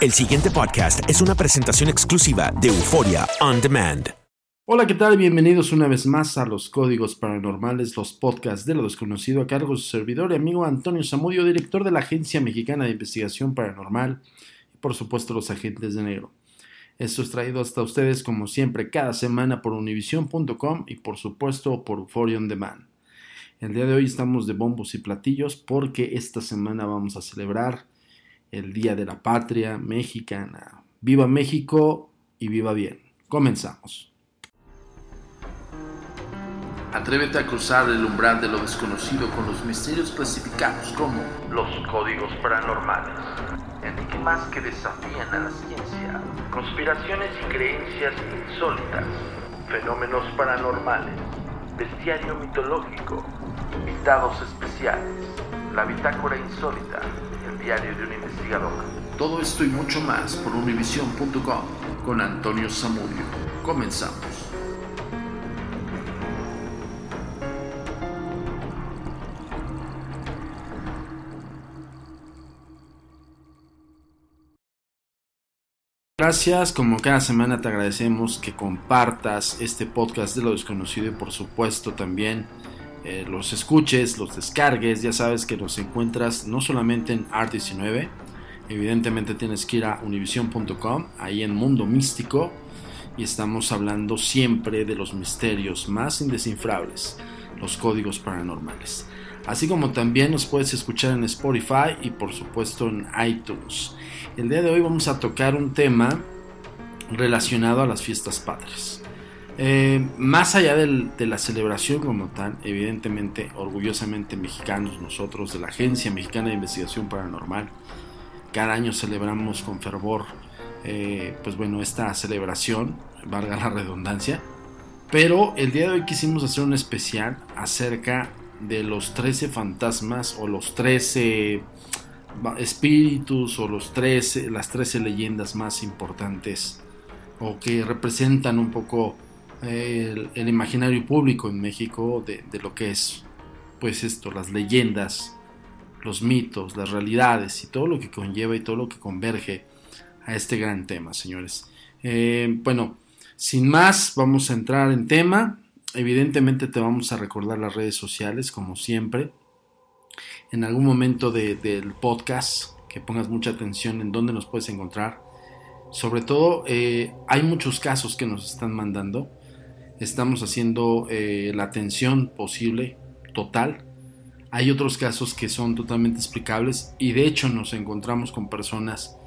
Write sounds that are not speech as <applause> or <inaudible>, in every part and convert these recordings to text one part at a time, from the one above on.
El siguiente podcast es una presentación exclusiva de Euforia On Demand. Hola, ¿qué tal? Bienvenidos una vez más a los Códigos Paranormales, los podcasts de lo desconocido a cargo de su servidor y amigo Antonio Zamudio, director de la Agencia Mexicana de Investigación Paranormal y por supuesto los Agentes de Negro. Esto es traído hasta ustedes como siempre cada semana por univision.com y por supuesto por Euphoria On Demand. El día de hoy estamos de bombos y platillos porque esta semana vamos a celebrar el Día de la Patria Mexicana. Viva México y viva bien. Comenzamos. Atrévete a cruzar el umbral de lo desconocido con los misterios clasificados como los códigos paranormales, enigmas que desafían a la ciencia, conspiraciones y creencias insólitas, fenómenos paranormales, bestiario mitológico, invitados especiales, la bitácora insólita, diario de un investigador. Todo esto y mucho más por univision.com con Antonio Zamudio. Comenzamos. Gracias, como cada semana te agradecemos que compartas este podcast de lo desconocido y por supuesto también eh, los escuches, los descargues, ya sabes que los encuentras no solamente en Art19, evidentemente tienes que ir a univision.com, ahí en Mundo Místico, y estamos hablando siempre de los misterios más indescifrables, los códigos paranormales. Así como también nos puedes escuchar en Spotify y por supuesto en iTunes. El día de hoy vamos a tocar un tema relacionado a las fiestas patrias. Eh, más allá de la celebración como tal, evidentemente, orgullosamente mexicanos nosotros de la Agencia Mexicana de Investigación Paranormal, cada año celebramos con fervor, eh, pues bueno, esta celebración, valga la redundancia, pero el día de hoy quisimos hacer un especial acerca de los 13 fantasmas o los 13 espíritus o los 13, las 13 leyendas más importantes o que representan un poco el, imaginario público en México de, de, lo que es pues esto, las leyendas, los mitos, las realidades y todo lo que conlleva y todo lo que converge a este gran tema, señores. Eh, bueno, sin más, vamos a entrar en tema. Evidentemente te vamos a recordar las redes sociales, como siempre. En algún momento de, del podcast, que pongas mucha atención en dónde nos puedes encontrar. Sobre todo, eh, hay muchos casos que nos están mandando. Estamos haciendo eh, la atención posible, total. Hay otros casos que son totalmente explicables y de hecho nos encontramos con personas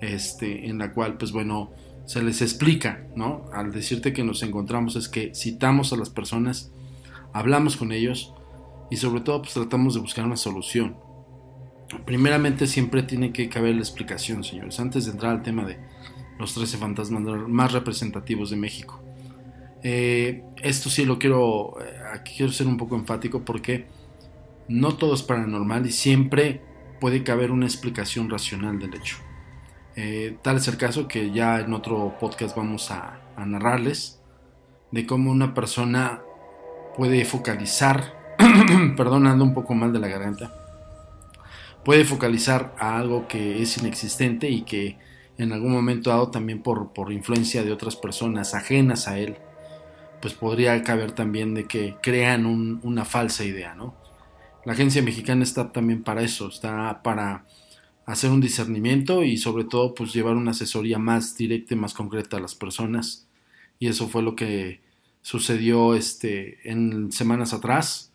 este, en la cual, pues bueno, se les explica, ¿no? Al decirte que nos encontramos es que citamos a las personas, hablamos con ellos y sobre todo pues tratamos de buscar una solución. Primeramente siempre tiene que caber la explicación, señores, antes de entrar al tema de los 13 fantasmas más representativos de México. Eh, esto sí lo quiero, aquí quiero ser un poco enfático porque no todo es paranormal y siempre puede caber una explicación racional del hecho. Eh, tal es el caso que ya en otro podcast vamos a, a narrarles de cómo una persona puede focalizar, <clears throat> perdonando un poco mal de la garganta, puede focalizar a algo que es inexistente y que en algún momento dado también por, por influencia de otras personas ajenas a él, pues podría caber también de que crean una falsa idea, ¿no? La agencia mexicana está también para eso, está para hacer un discernimiento y sobre todo pues llevar una asesoría más directa y más concreta a las personas. Y eso fue lo que sucedió este, en semanas atrás.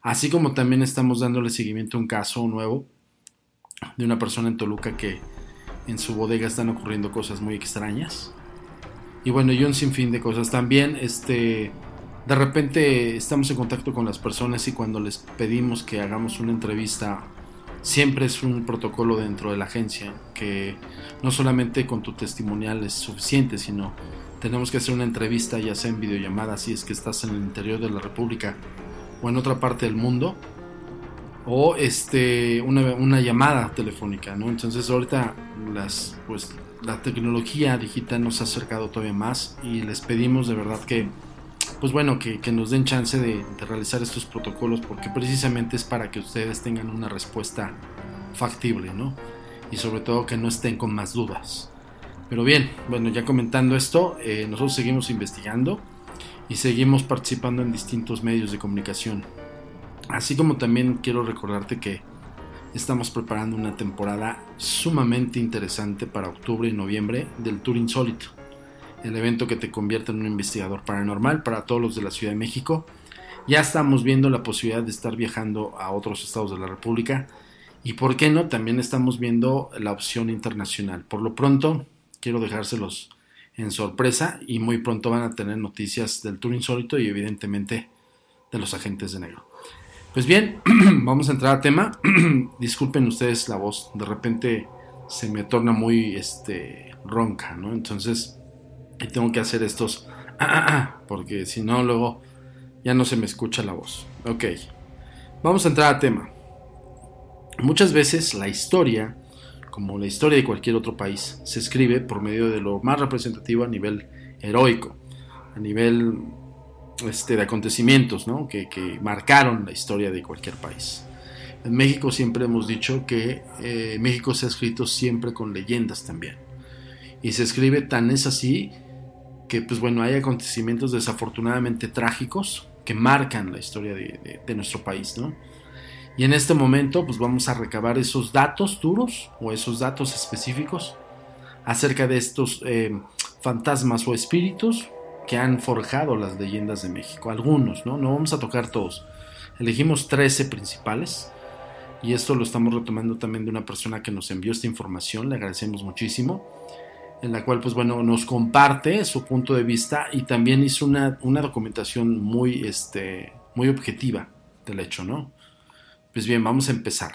Así como también estamos dándole seguimiento a un caso nuevo de una persona en Toluca que en su bodega están ocurriendo cosas muy extrañas. Y bueno, y un sinfín de cosas. También, este, de repente estamos en contacto con las personas y cuando les pedimos que hagamos una entrevista, siempre es un protocolo dentro de la agencia, que no solamente con tu testimonial es suficiente, sino tenemos que hacer una entrevista, ya sea en videollamada, si es que estás en el interior de la República o en otra parte del mundo, o este, una, una llamada telefónica, ¿no? Entonces ahorita las, pues, la tecnología digital nos ha acercado todavía más y les pedimos de verdad que, pues bueno, que, que nos den chance de, de, realizar estos protocolos porque precisamente es para que ustedes tengan una respuesta factible, ¿no? Y sobre todo que no estén con más dudas. Pero bien, bueno, ya comentando esto, eh, nosotros seguimos investigando y seguimos participando en distintos medios de comunicación. Así como también quiero recordarte que estamos preparando una temporada sumamente interesante para octubre y noviembre del Tour Insólito, el evento que te convierte en un investigador paranormal para todos los de la Ciudad de México. Ya estamos viendo la posibilidad de estar viajando a otros estados de la República y, por qué no, también estamos viendo la opción internacional. Por lo pronto, quiero dejárselos en sorpresa y muy pronto van a tener noticias del Tour Insólito y evidentemente de los agentes de negro. Pues bien, <clears throat> vamos a entrar a tema. <clears throat> Disculpen ustedes la voz, de repente se me torna muy este, ronca, ¿no? Entonces tengo que hacer estos <clears throat> porque si no luego ya no se me escucha la voz. Ok, vamos a entrar a tema. Muchas veces la historia, como la historia de cualquier otro país, se escribe por medio de lo más representativo a nivel heroico, a nivel este, de acontecimientos ¿no? que, que, marcaron la historia de cualquier país. En México siempre hemos dicho que eh, México se ha escrito siempre con leyendas también. Y se escribe tan es así que pues bueno, hay acontecimientos desafortunadamente trágicos que marcan la historia de, de, de nuestro país, ¿no? Y en este momento pues vamos a recabar esos datos duros o esos datos específicos acerca de estos eh, fantasmas o espíritus que han forjado las leyendas de México. Algunos, ¿no? No vamos a tocar todos. Elegimos 13 principales. Y esto lo estamos retomando también de una persona que nos envió esta información. Le agradecemos muchísimo. En la cual, pues bueno, nos comparte su punto de vista y también hizo una, una documentación muy, este, muy objetiva del hecho, ¿no? Pues bien, vamos a empezar.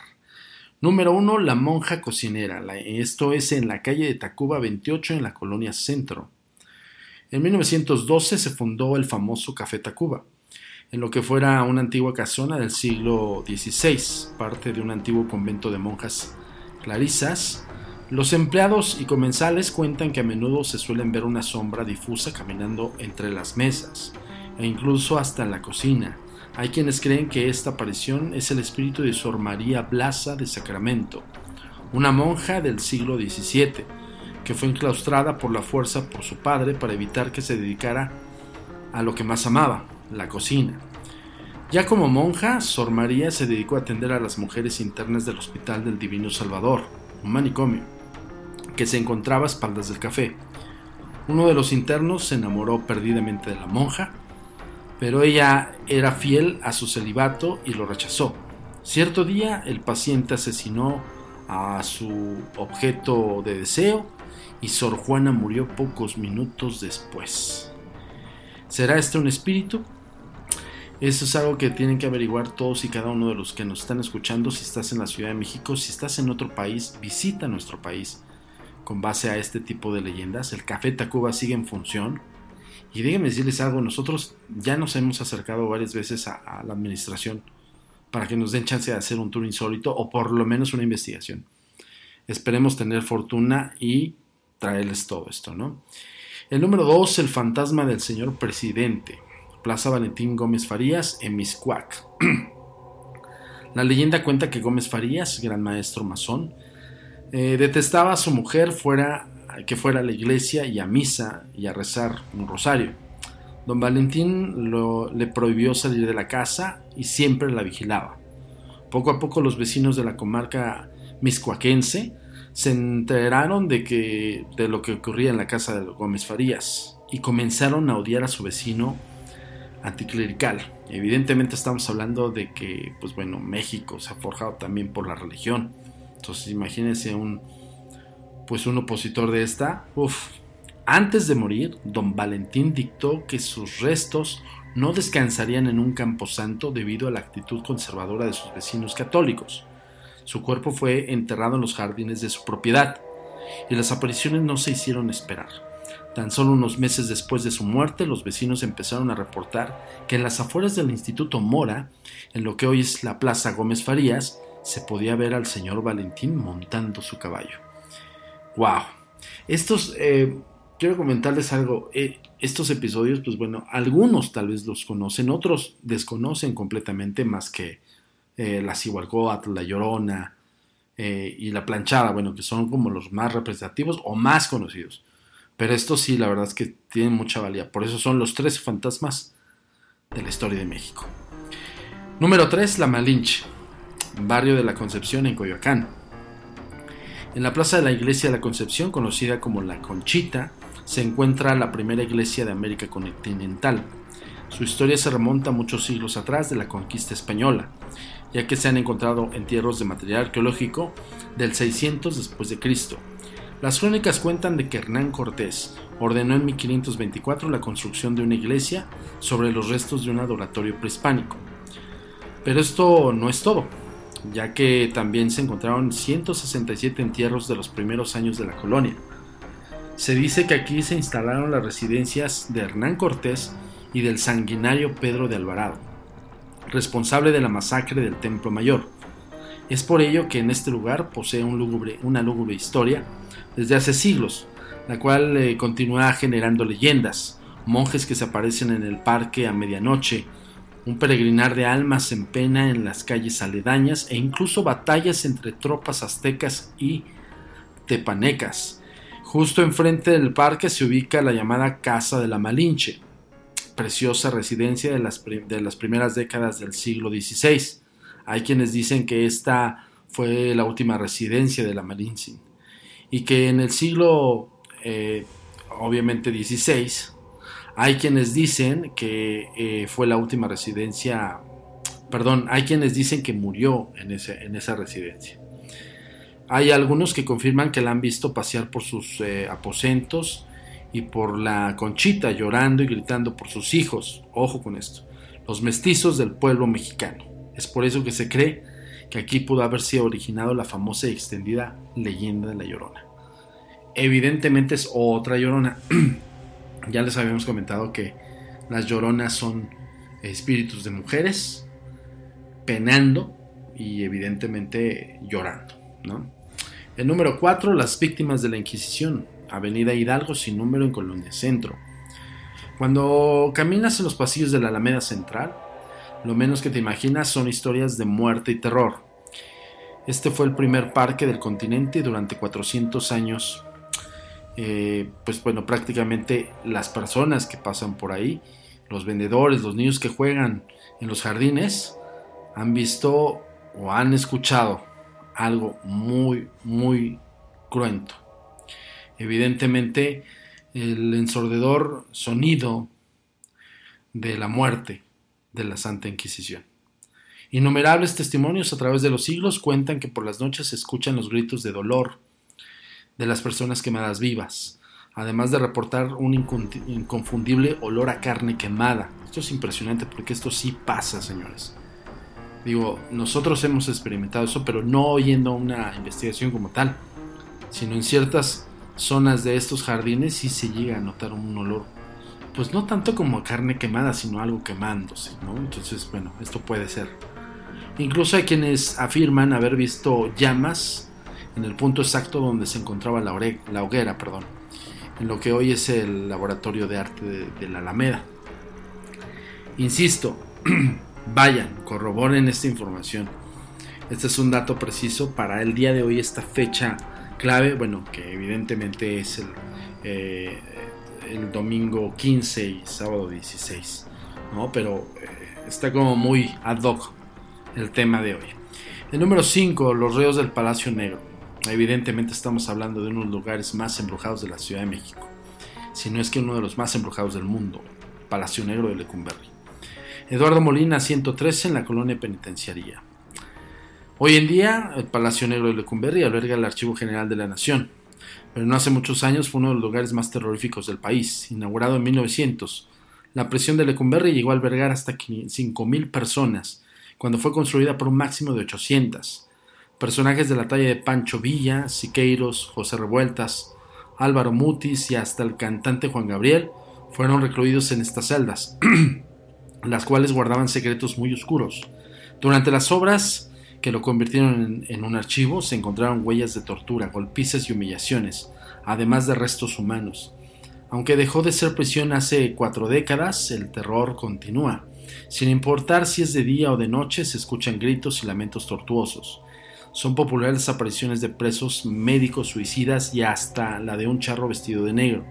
Número 1, la monja cocinera. Esto es en la calle de Tacuba 28 en la colonia Centro. En 1912 se fundó el famoso Café Tacuba, en lo que fuera una antigua casona del siglo XVI, parte de un antiguo convento de monjas clarisas. Los empleados y comensales cuentan que a menudo se suelen ver una sombra difusa caminando entre las mesas e incluso hasta en la cocina. Hay quienes creen que esta aparición es el espíritu de Sor María Blasa de Sacramento, una monja del siglo XVII, que fue enclaustrada por la fuerza por su padre para evitar que se dedicara a lo que más amaba, la cocina. Ya como monja, Sor María se dedicó a atender a las mujeres internas del Hospital del Divino Salvador, un manicomio, que se encontraba a espaldas del café. Uno de los internos se enamoró perdidamente de la monja, pero ella era fiel a su celibato y lo rechazó. Cierto día el paciente asesinó a su objeto de deseo y Sor Juana murió pocos minutos después. ¿Será este un espíritu? Eso es algo que tienen que averiguar todos y cada uno de los que nos están escuchando. Si estás en la Ciudad de México, si estás en otro país, visita nuestro país con base a este tipo de leyendas. El Café Tacuba sigue en función. Y déjenme decirles algo, nosotros ya nos hemos acercado varias veces a, a la administración para que nos den chance de hacer un tour insólito o por lo menos una investigación. Esperemos tener fortuna y traerles todo esto, ¿no? El número 2, el fantasma del señor presidente. Plaza Valentín Gómez Farías, en Miscuac. <clears throat> La leyenda cuenta que Gómez Farías, gran maestro masón, eh, detestaba a su mujer fuera, que fuera a la iglesia y a misa y a rezar un rosario. Don Valentín le prohibió salir de la casa y siempre la vigilaba. Poco a poco los vecinos de la comarca miscuaquense se enteraron de, que, de lo que ocurría en la casa de Gómez Farías y comenzaron a odiar a su vecino anticlerical. Evidentemente estamos hablando de que, pues bueno, México se ha forjado también por la religión. Entonces imagínense un, pues un opositor de esta. Uf. Antes de morir, don Valentín dictó que sus restos no descansarían en un camposanto debido a la actitud conservadora de sus vecinos católicos. Su cuerpo fue enterrado en los jardines de su propiedad y las apariciones no se hicieron esperar. Tan solo unos meses después de su muerte, los vecinos empezaron a reportar que en las afueras del Instituto Mora, en lo que hoy es la Plaza Gómez Farías, se podía ver al señor Valentín montando su caballo. ¡Wow! Estos, eh, quiero comentarles algo. Eh, estos episodios, pues bueno, algunos tal vez los conocen, otros desconocen completamente más que eh, la la Llorona eh, y la Planchada, bueno, que son como los más representativos o más conocidos. Pero estos sí, la verdad es que tienen mucha valía. Por eso son los tres fantasmas de la historia de México. Número 3, La Malinche, barrio de la Concepción en Coyoacán. En la plaza de la iglesia de la Concepción, conocida como La Conchita, se encuentra la primera iglesia de América continental. Su historia se remonta muchos siglos atrás de la conquista española ya que se han encontrado entierros de material arqueológico del 600 después de Cristo. Las crónicas cuentan de que Hernán Cortés ordenó en 1524 la construcción de una iglesia sobre los restos de un adoratorio prehispánico. Pero esto no es todo, ya que también se encontraron 167 entierros de los primeros años de la colonia. Se dice que aquí se instalaron las residencias de Hernán Cortés y del sanguinario Pedro de Alvarado responsable de la masacre del Templo Mayor. Es por ello que en este lugar posee una lúgubre historia desde hace siglos, la cual eh, continúa generando leyendas, monjes que se aparecen en el parque a medianoche, un peregrinar de almas en pena en las calles aledañas e incluso batallas entre tropas aztecas y tepanecas. Justo enfrente del parque se ubica la llamada Casa de la Malinche, preciosa residencia de las, de las primeras décadas del siglo XVI. Hay quienes dicen que esta fue la última residencia de la Malinche y que en el siglo, eh, obviamente, XVI, hay quienes dicen que eh, fue la última residencia, perdón, hay quienes dicen que murió en, ese, en esa residencia. Hay algunos que confirman que la han visto pasear por sus eh, aposentos y por la Conchita llorando y gritando por sus hijos. Ojo con esto. Los mestizos del pueblo mexicano. Es por eso que se cree que aquí pudo haber sido originado la famosa y extendida leyenda de la Llorona. Evidentemente es otra Llorona. <clears throat> ya les habíamos comentado que las Lloronas son espíritus de mujeres penando y evidentemente llorando. El número 4, las víctimas de la Inquisición. Avenida Hidalgo sin número en Colonia Centro. Cuando caminas en los pasillos de la Alameda Central, lo menos que te imaginas son historias de muerte y terror. Este fue el primer parque del continente durante 400 años. Eh, pues bueno, prácticamente las personas que pasan por ahí, los vendedores, los niños que juegan en los jardines, han visto o han escuchado algo muy, muy cruento evidentemente el ensordedor sonido de la muerte de la Santa Inquisición. Innumerables testimonios a través de los siglos cuentan que por las noches se escuchan los gritos de dolor de las personas quemadas vivas, además de reportar un inconfundible olor a carne quemada. Esto es impresionante porque esto sí pasa, señores. Digo, nosotros hemos experimentado eso, pero no oyendo una investigación como tal, sino en ciertas zonas de estos jardines sí se llega a notar un olor, pues no tanto como carne quemada, sino algo quemándose, ¿no? Entonces, bueno, esto puede ser. Incluso hay quienes afirman haber visto llamas en el punto exacto donde se encontraba la, la hoguera, perdón, en lo que hoy es el Laboratorio de Arte de, la Alameda. Insisto, <clears throat> vayan, corroboren esta información. Este es un dato preciso para el día de hoy, esta fecha clave, bueno, que evidentemente es el, eh, el domingo 15 y sábado 16, ¿no? Pero eh, está como muy ad hoc el tema de hoy. El número 5, los ríos del Palacio Negro. Evidentemente estamos hablando de uno de los lugares más embrujados de la Ciudad de México, si no es que uno de los más embrujados del mundo, Palacio Negro de Lecumberri. Eduardo Molina, 113, en la colonia penitenciaria. Hoy en día, el Palacio Negro de Lecumberri alberga el Archivo General de la Nación, pero no hace muchos años fue uno de los lugares más terroríficos del país. Inaugurado en 1900, la prisión de Lecumberri llegó a albergar hasta 5.000 personas, cuando fue construida por un máximo de 800. Personajes de la talla de Pancho Villa, Siqueiros, José Revueltas, Álvaro Mutis y hasta el cantante Juan Gabriel fueron recluidos en estas celdas, <clears throat> las cuales guardaban secretos muy oscuros. Durante las obras que lo convirtieron en, un archivo se encontraron huellas de tortura, golpizas y humillaciones, además de restos humanos. Aunque dejó de ser prisión hace cuatro décadas, el terror continúa. Sin importar si es de día o de noche, se escuchan gritos y lamentos tortuosos. Son populares apariciones de presos, médicos, suicidas y hasta la de un charro vestido de negro.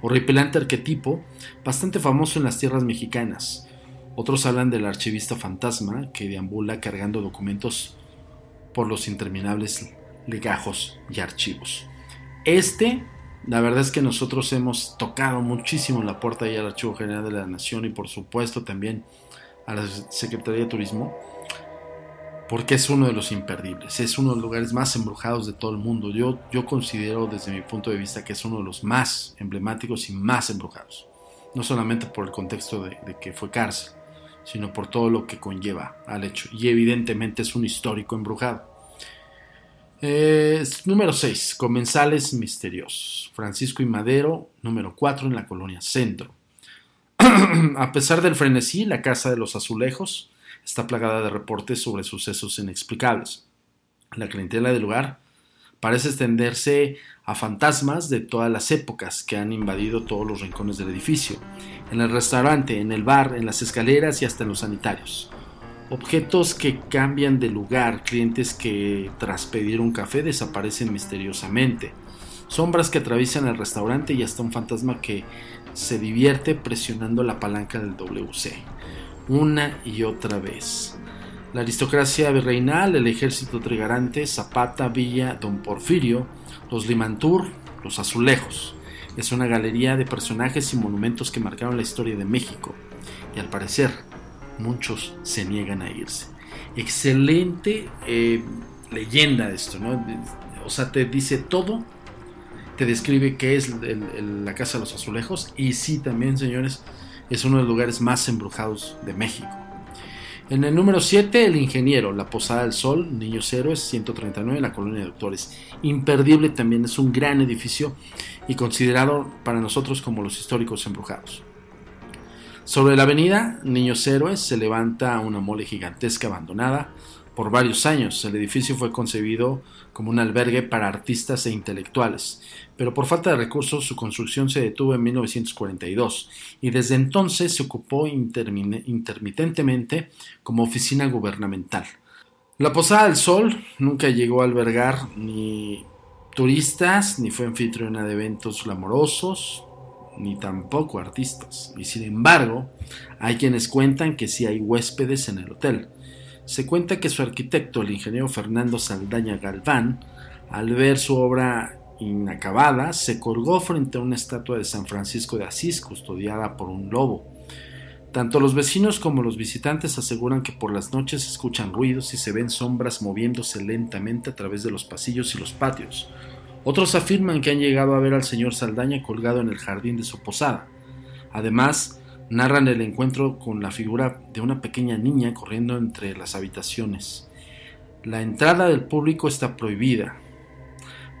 Horripilante arquetipo, bastante famoso en las tierras mexicanas. Otros hablan del archivista fantasma que deambula cargando documentos por los interminables legajos y archivos. Este, la verdad es que nosotros hemos tocado muchísimo la puerta ahí al Archivo General de la Nación y por supuesto también a la Secretaría de Turismo porque es uno de los imperdibles, es uno de los lugares más embrujados de todo el mundo. Yo, yo considero desde mi punto de vista que es uno de los más emblemáticos y más embrujados. No solamente por el contexto de, que fue cárcel, sino por todo lo que conlleva al hecho. Y evidentemente es un histórico embrujado. número 6. Comensales misteriosos. Francisco y Madero, número 4 en la colonia Centro. <clears throat> A pesar del frenesí, la Casa de los Azulejos está plagada de reportes sobre sucesos inexplicables. La clientela del lugar parece extenderse a fantasmas de todas las épocas que han invadido todos los rincones del edificio, en el restaurante, en el bar, en las escaleras y hasta en los sanitarios. Objetos que cambian de lugar, clientes que tras pedir un café desaparecen misteriosamente, sombras que atraviesan el restaurante y hasta un fantasma que se divierte presionando la palanca del WC una y otra vez. La aristocracia virreinal, el ejército trigarante, Zapata, Villa, Don Porfirio, los Limantur, los Azulejos. Es una galería de personajes y monumentos que marcaron la historia de México. Y al parecer, muchos se niegan a irse. Excelente eh, leyenda esto, ¿no? O sea, te dice todo, te describe qué es la Casa de los Azulejos. Y sí, también, señores, es uno de los lugares más embrujados de México. En el número 7, El Ingeniero, La Posada del Sol, Niños Héroes, 139, la Colonia de Doctores. Imperdible también, es un gran edificio y considerado para nosotros como los históricos embrujados. Sobre la avenida Niños Héroes se levanta una mole gigantesca abandonada, por varios años el edificio fue concebido como un albergue para artistas e intelectuales, pero por falta de recursos su construcción se detuvo en 1942 y desde entonces se ocupó intermitentemente como oficina gubernamental. La Posada del Sol nunca llegó a albergar ni turistas, ni fue anfitriona de eventos glamorosos, ni tampoco artistas. Y sin embargo, hay quienes cuentan que sí hay huéspedes en el hotel se cuenta que su arquitecto, el ingeniero Fernando Saldaña Galván, al ver su obra inacabada, se colgó frente a una estatua de San Francisco de Asís custodiada por un lobo. Tanto los vecinos como los visitantes aseguran que por las noches escuchan ruidos y se ven sombras moviéndose lentamente a través de los pasillos y los patios. Otros afirman que han llegado a ver al señor Saldaña colgado en el jardín de su posada. Además, narran el encuentro con la figura de una pequeña niña corriendo entre las habitaciones. La entrada del público está prohibida,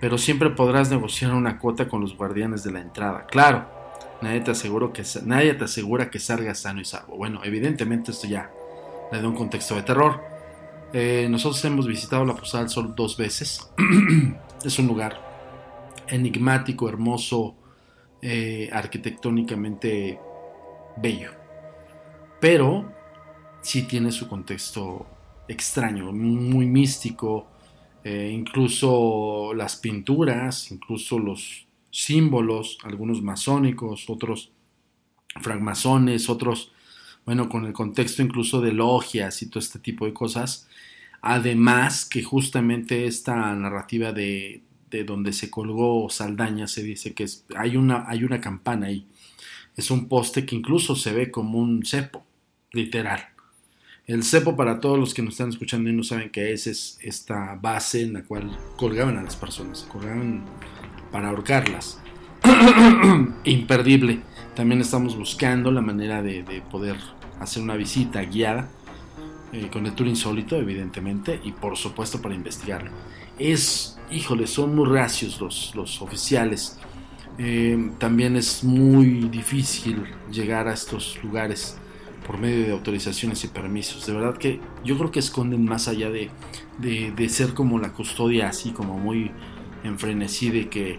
pero siempre podrás negociar una cuota con los guardianes de la entrada. Claro, nadie te, que, nadie te asegura que salgas sano y salvo. Bueno, evidentemente esto ya le da un contexto de terror, Eh, nosotros hemos visitado la Posada del Sol dos veces. <clears throat> es un lugar enigmático, hermoso, eh, arquitectónicamente bello. Pero sí tiene su contexto extraño, muy místico. Eh, incluso las pinturas, incluso los símbolos, algunos masónicos, otros francmasones, otros, bueno, con el contexto incluso de logias y todo este tipo de cosas. Además que justamente esta narrativa de, de donde se colgó Saldaña se dice que es, hay, una, hay una campana ahí. Es un poste que incluso se ve como un cepo, literal. El cepo, para todos los que nos están escuchando y no saben qué es, es esta base en la cual colgaban a las personas, colgaban para ahorcarlas. <coughs> Imperdible. También estamos buscando la manera de, poder hacer una visita guiada eh, con el tour insólito, evidentemente, y por supuesto para investigarlo. Es, híjole, son muy racios los, los oficiales. Eh, también es muy difícil llegar a estos lugares por medio de autorizaciones y permisos. De verdad que yo creo que esconden más allá de, de, ser como la custodia así como muy enfrenesí de que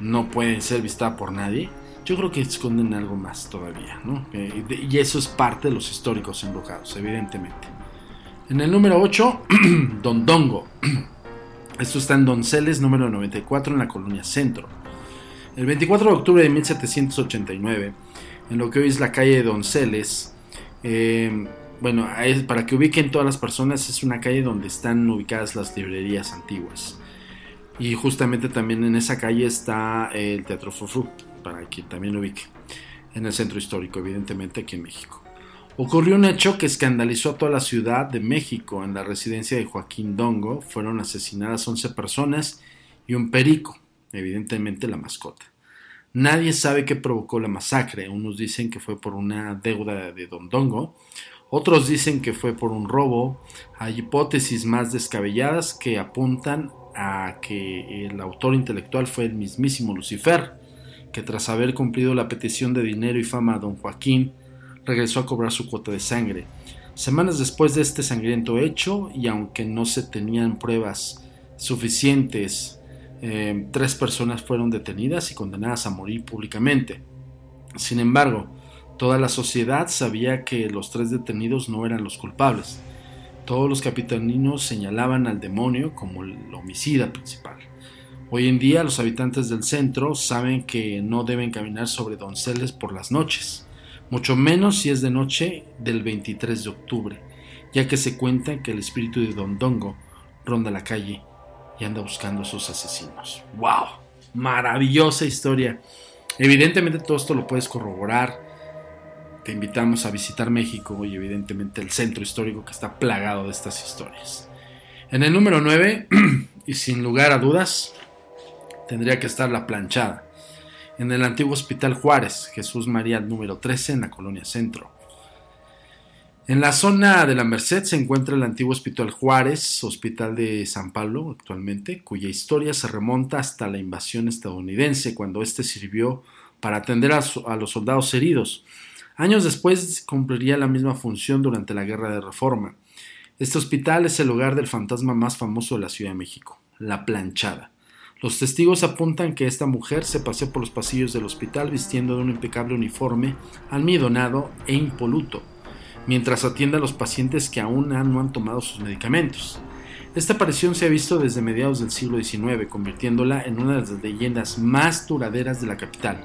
no pueden ser vistada por nadie. Yo creo que esconden algo más todavía, ¿no? Eh, y eso es parte de los históricos embrujados, evidentemente. En el número 8, Don Dongo. Esto está en Donceles, número 94, en la colonia Centro. El 24 de octubre de 1789, en lo que hoy es la calle de Donceles, eh, bueno, para que ubiquen todas las personas, es una calle donde están ubicadas las librerías antiguas. Y justamente también en esa calle está el Teatro Fufru, para que también ubique. En el centro histórico, evidentemente, aquí en México. Ocurrió un hecho que escandalizó a toda la ciudad de México. En la residencia de Joaquín Dongo fueron asesinadas 11 personas y un perico, evidentemente la mascota. Nadie sabe qué provocó la masacre. Unos dicen que fue por una deuda de Don Dongo, otros dicen que fue por un robo. Hay hipótesis más descabelladas que apuntan a que el autor intelectual fue el mismísimo Lucifer, que tras haber cumplido la petición de dinero y fama a don Joaquín, regresó a cobrar su cuota de sangre. Semanas después de este sangriento hecho, y aunque no se tenían pruebas suficientes, eh, tres personas fueron detenidas y condenadas a morir públicamente. Sin embargo, toda la sociedad sabía que los tres detenidos no eran los culpables. Todos los capitaninos señalaban al demonio como el homicida principal. Hoy en día los habitantes del centro saben que no deben caminar sobre donceles por las noches, mucho menos si es de noche del 23 de octubre, ya que se cuenta que el espíritu de Don Dongo ronda la calle y anda buscando a sus asesinos. ¡Wow! Maravillosa historia. Evidentemente todo esto lo puedes corroborar te invitamos a visitar México y evidentemente el centro histórico que está plagado de estas historias. En el número 9, <clears throat> y sin lugar a dudas, tendría que estar la planchada. En el antiguo Hospital Juárez, Jesús María número 13 en la colonia Centro. En la zona de la Merced se encuentra el antiguo Hospital Juárez, Hospital de San Pablo actualmente, cuya historia se remonta hasta la invasión estadounidense, cuando éste sirvió para atender a, a los soldados heridos Años después cumpliría la misma función durante la Guerra de Reforma. Este hospital es el hogar del fantasma más famoso de la Ciudad de México, la planchada. Los testigos apuntan que esta mujer se paseó por los pasillos del hospital vistiendo de un impecable uniforme, almidonado e impoluto, mientras atiende a los pacientes que aún no han tomado sus medicamentos. Esta aparición se ha visto desde mediados del siglo XIX, convirtiéndola en una de las leyendas más duraderas de la capital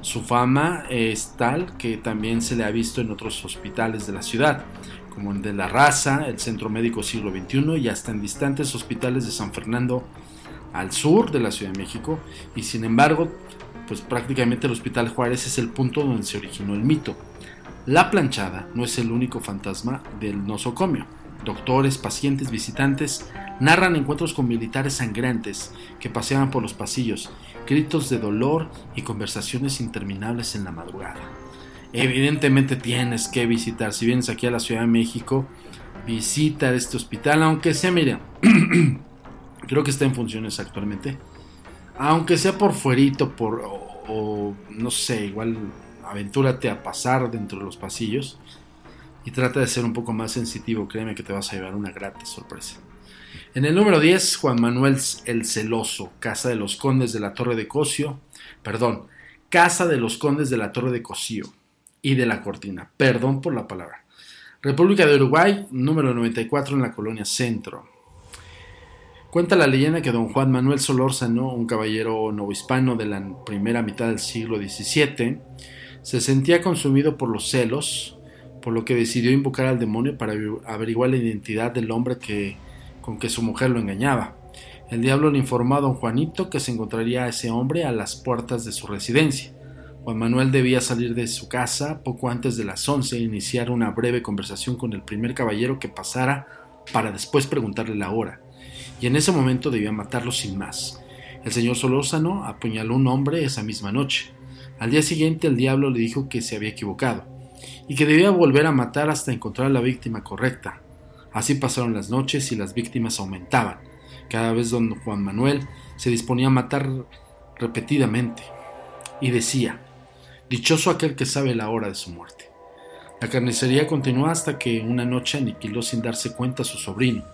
su fama es tal que también se le ha visto en otros hospitales de la ciudad, como el de La Raza, el Centro Médico Siglo XXI y hasta en distantes hospitales de San Fernando al sur de la Ciudad de México. Y sin embargo, pues prácticamente el Hospital Juárez es el punto donde se originó el mito. La planchada no es el único fantasma del nosocomio. Doctores, pacientes, visitantes narran encuentros con militares sangrantes que paseaban por los pasillos gritos de dolor y conversaciones interminables en la madrugada. Evidentemente tienes que visitar, si vienes aquí a la Ciudad de México, visita este hospital, aunque sea, mira, <clears throat> creo que está en funciones actualmente, aunque sea por fuerito, por, o, no sé, igual aventúrate a pasar dentro de los pasillos y trata de ser un poco más sensitivo, créeme que te vas a llevar una grata sorpresa. En el número 10, Juan Manuel el Celoso, Casa de los Condes de la Torre de Cosio, perdón, Casa de los Condes de la Torre de Cosío y de la Cortina, perdón por la palabra. República de Uruguay, número 94 en la colonia Centro. Cuenta la leyenda que don Juan Manuel Solórzano, un caballero novohispano de la primera mitad del siglo XVII, se sentía consumido por los celos, por lo que decidió invocar al demonio para averiguar la identidad del hombre que, con que su mujer lo engañaba. El diablo le informó a don Juanito que se encontraría a ese hombre a las puertas de su residencia. Juan Manuel debía salir de su casa poco antes de las once e iniciar una breve conversación con el primer caballero que pasara para después preguntarle la hora y en ese momento debía matarlo sin más. El señor Solórzano apuñaló un hombre esa misma noche. Al día siguiente el diablo le dijo que se había equivocado y que debía volver a matar hasta encontrar a la víctima correcta. Así pasaron las noches y las víctimas aumentaban. Cada vez don Juan Manuel se disponía a matar repetidamente y decía, Dichoso aquel que sabe la hora de su muerte. La carnicería continuó hasta que una noche aniquiló sin darse cuenta a su sobrino,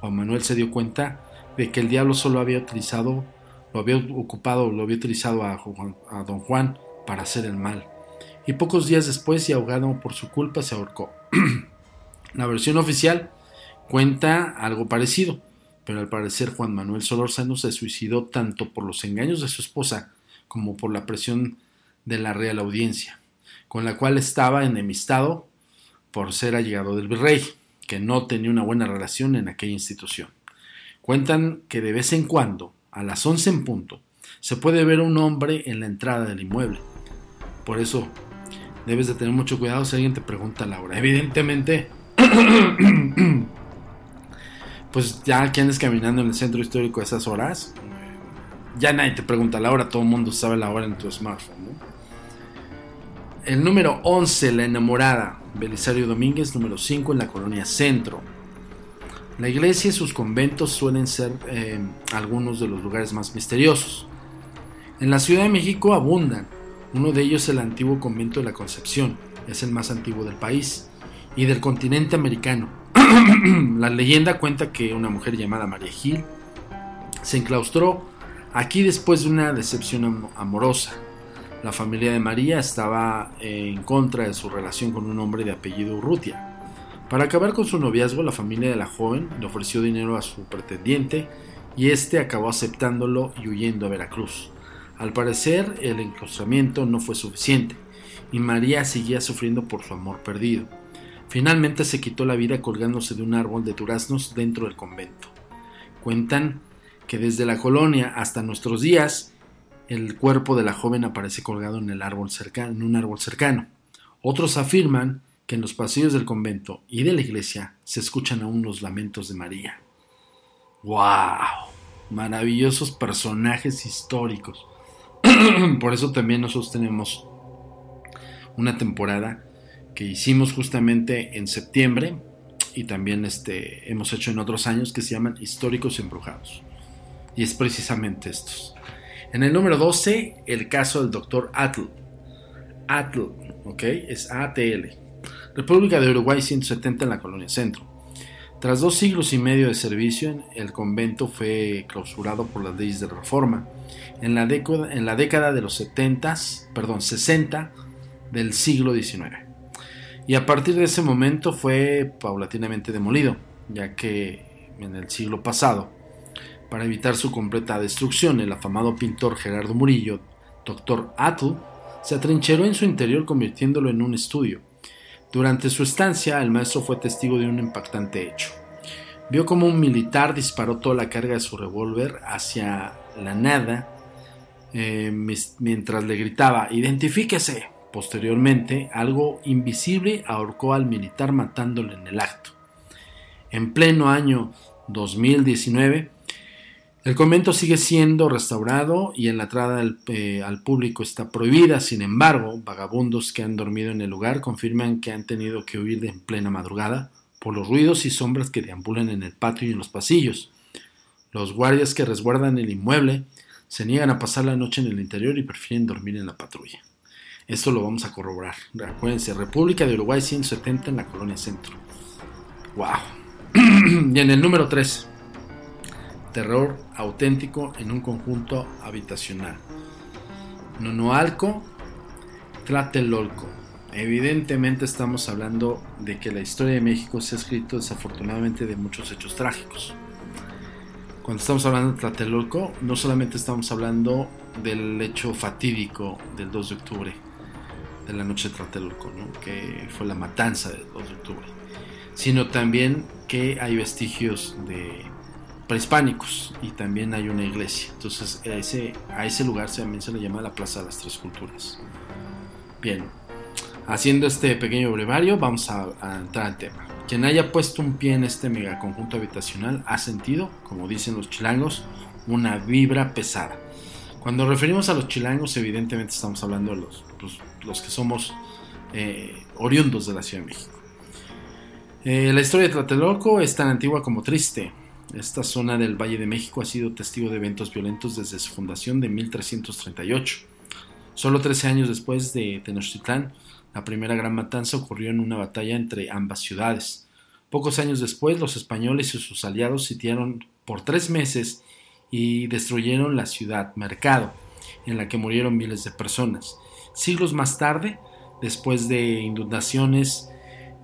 Juan Manuel se dio cuenta de que el diablo solo había utilizado, lo había ocupado, lo había utilizado a, a don Juan para hacer el mal. Y pocos días después, y ahogado por su culpa, se ahorcó. <clears throat> La versión oficial cuenta algo parecido, pero al parecer Juan Manuel Solórzano se suicidó tanto por los engaños de su esposa como por la presión de la Real Audiencia, con la cual estaba enemistado por ser allegado del virrey que no tenía una buena relación en aquella institución. Cuentan que de vez en cuando, a las 11 en punto, se puede ver un hombre en la entrada del inmueble. Por eso, debes de tener mucho cuidado si alguien te pregunta la hora. Evidentemente, <clears throat> pues ya que andes caminando en el centro histórico a esas horas, ya nadie te pregunta la hora, todo el mundo sabe la hora en tu smartphone. El número 11, La enamorada. Belisario Domínguez, número 5 en la colonia Centro. La iglesia y sus conventos suelen ser eh, algunos de los lugares más misteriosos. En la Ciudad de México abundan. Uno de ellos es el antiguo convento de la Concepción, es el más antiguo del país y del continente americano. <clears throat> la leyenda cuenta que una mujer llamada María Gil se enclaustró aquí después de una decepción amorosa. La familia de María estaba en contra de su relación con un hombre de apellido Urrutia. Para acabar con su noviazgo, la familia de la joven le ofreció dinero a su pretendiente y este acabó aceptándolo y huyendo a Veracruz. Al parecer, el enclaustramiento no fue suficiente y María seguía sufriendo por su amor perdido. Finalmente se quitó la vida colgándose de un árbol de duraznos dentro del convento. Cuentan que desde la colonia hasta nuestros días el cuerpo de la joven aparece colgado en, el árbol cercano, en un árbol cercano. Otros afirman que en los pasillos del convento y de la iglesia se escuchan aún los lamentos de María. ¡Wow! Maravillosos personajes históricos. <clears throat> Por eso también nosotros tenemos una temporada que hicimos justamente en septiembre y también este, hemos hecho en otros años que se llaman históricos embrujados. Y es precisamente estos. En el número 12, el caso del doctor Atl. Atl, ¿ok? Es ATL. República de Uruguay 170 en la colonia centro. Tras dos siglos y medio de servicio, el convento fue clausurado por las leyes de reforma. En la, década, en la década de los 70, perdón, 60 del siglo XIX. Y a partir de ese momento fue paulatinamente demolido, ya que en el siglo pasado para evitar su completa destrucción, el afamado pintor Gerardo Murillo, Dr. Atl, se atrincheró en su interior convirtiéndolo en un estudio. Durante su estancia, el maestro fue testigo de un impactante hecho. Vio como un militar disparó toda la carga de su revólver hacia la nada eh, mientras le gritaba ¡Identifíquese! Posteriormente, algo invisible ahorcó al militar matándolo en el acto. En pleno año 2019, el convento sigue siendo restaurado y en la entrada eh, al, público está prohibida, sin embargo, vagabundos que han dormido en el lugar confirman que han tenido que huir en plena madrugada por los ruidos y sombras que deambulan en el patio y en los pasillos. Los guardias que resguardan el inmueble se niegan a pasar la noche en el interior y prefieren dormir en la patrulla. Esto lo vamos a corroborar. Acuérdense, República de Uruguay 170 en la colonia centro. ¡Wow! <clears throat> y en el número 3, terror auténtico en un conjunto habitacional. Nonoalco, Tlatelolco. Evidentemente estamos hablando de que la historia de México se ha escrito desafortunadamente de muchos hechos trágicos. Cuando estamos hablando de Tlatelolco, no solamente estamos hablando del hecho fatídico del 2 de octubre, de la noche de Tlatelolco, que fue la matanza del 2 de octubre, sino también que hay vestigios de prehispánicos y también hay una iglesia. Entonces a ese, a ese lugar también se le llama la Plaza de las Tres Culturas. Bien, haciendo este pequeño brevario vamos a, a entrar al tema. Quien haya puesto un pie en este megaconjunto habitacional ha sentido, como dicen los chilangos, una vibra pesada. Cuando referimos a los chilangos, evidentemente estamos hablando de los, pues, los que somos eh, oriundos de la Ciudad de México. Eh, la historia de Tlatelolco es tan antigua como triste. Esta zona del Valle de México ha sido testigo de eventos violentos desde su fundación de 1338. Solo 13 años después de Tenochtitlán, la primera gran matanza ocurrió en una batalla entre ambas ciudades. Pocos años después, los españoles y sus aliados sitiaron por tres meses y destruyeron la ciudad Mercado, en la que murieron miles de personas. Siglos más tarde, después de inundaciones,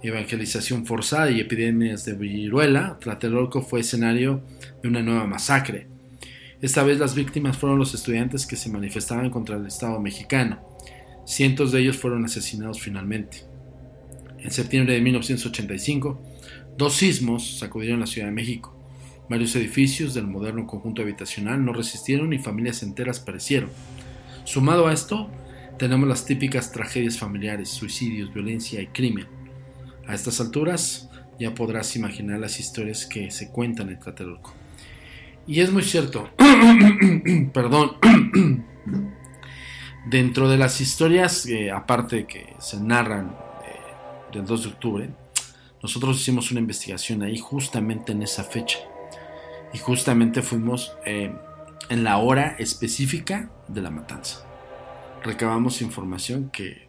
evangelización forzada y epidemias de viruela, Tlatelolco fue escenario de una nueva masacre. Esta vez las víctimas fueron los estudiantes que se manifestaban contra el Estado mexicano. Cientos de ellos fueron asesinados finalmente. En septiembre de 1985, dos sismos sacudieron la Ciudad de México. Varios edificios del moderno conjunto habitacional no resistieron y familias enteras perecieron. Sumado a esto, tenemos las típicas tragedias familiares, suicidios, violencia y crimen. A estas alturas ya podrás imaginar las historias que se cuentan en Tlatelolco. Y es muy cierto, <coughs> perdón, dentro de las historias, eh, aparte que se narran eh, del 2 de octubre, nosotros hicimos una investigación ahí justamente en esa fecha. Y justamente fuimos eh, en la hora específica de la matanza. Recabamos información que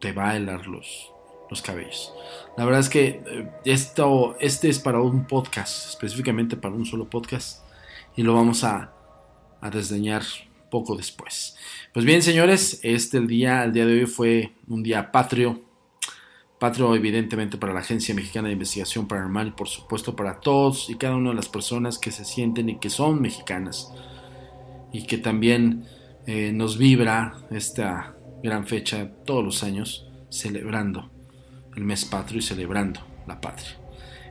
te va a helar los, los cabellos. La verdad es que eh, esto, este es para un podcast, específicamente para un solo podcast, y lo vamos a, a desdeñar poco después. Pues bien, señores, este el día, el día de hoy fue un día patrio, patrio evidentemente para la Agencia Mexicana de Investigación Paranormal y por supuesto para todos y cada una de las personas que se sienten y que son mexicanas y que también eh, nos vibra esta gran fecha todos los años celebrando el mes patrio y celebrando la patria.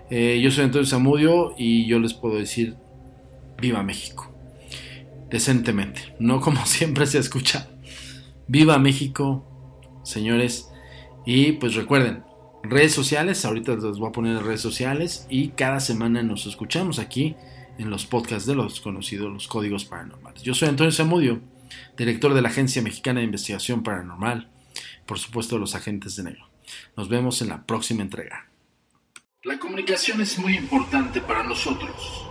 Eh, yo soy Antonio Zamudio y yo les puedo decir, viva México. Decentemente, no como <laughs> siempre se escucha. Viva México, señores. Y pues recuerden, redes sociales, ahorita les voy a poner redes sociales y cada semana nos escuchamos aquí en los podcasts de los conocidos, los códigos paranormales. Yo soy Antonio Zamudio, director de la Agencia Mexicana de Investigación Paranormal, por supuesto los agentes de negro. Nos vemos en la próxima entrega. La comunicación es muy importante para nosotros.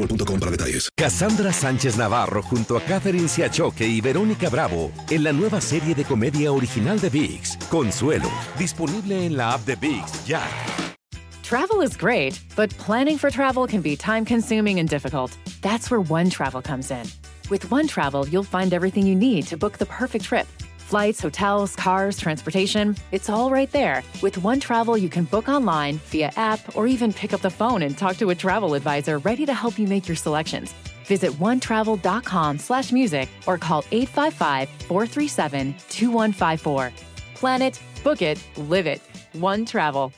boostmobile.com para detalles. Cassandra Sánchez Navarro junto a Catherine Siachoque y Verónica Bravo en la nueva serie de comedia original de VIX, Consuelo, disponible en la app de VIX ya. Travel is great, but planning for travel can be time consuming and difficult. That's where One Travel comes in. With One Travel, you'll find everything you need to book the perfect trip. Flights, hotels, cars, transportation, it's all right there. With One Travel, you can book online, via app, or even pick up the phone and talk to a travel advisor ready to help you make your selections. Visit onetravel.com slash music or call 855-437-2154. Plan it, book it, live it. One Travel.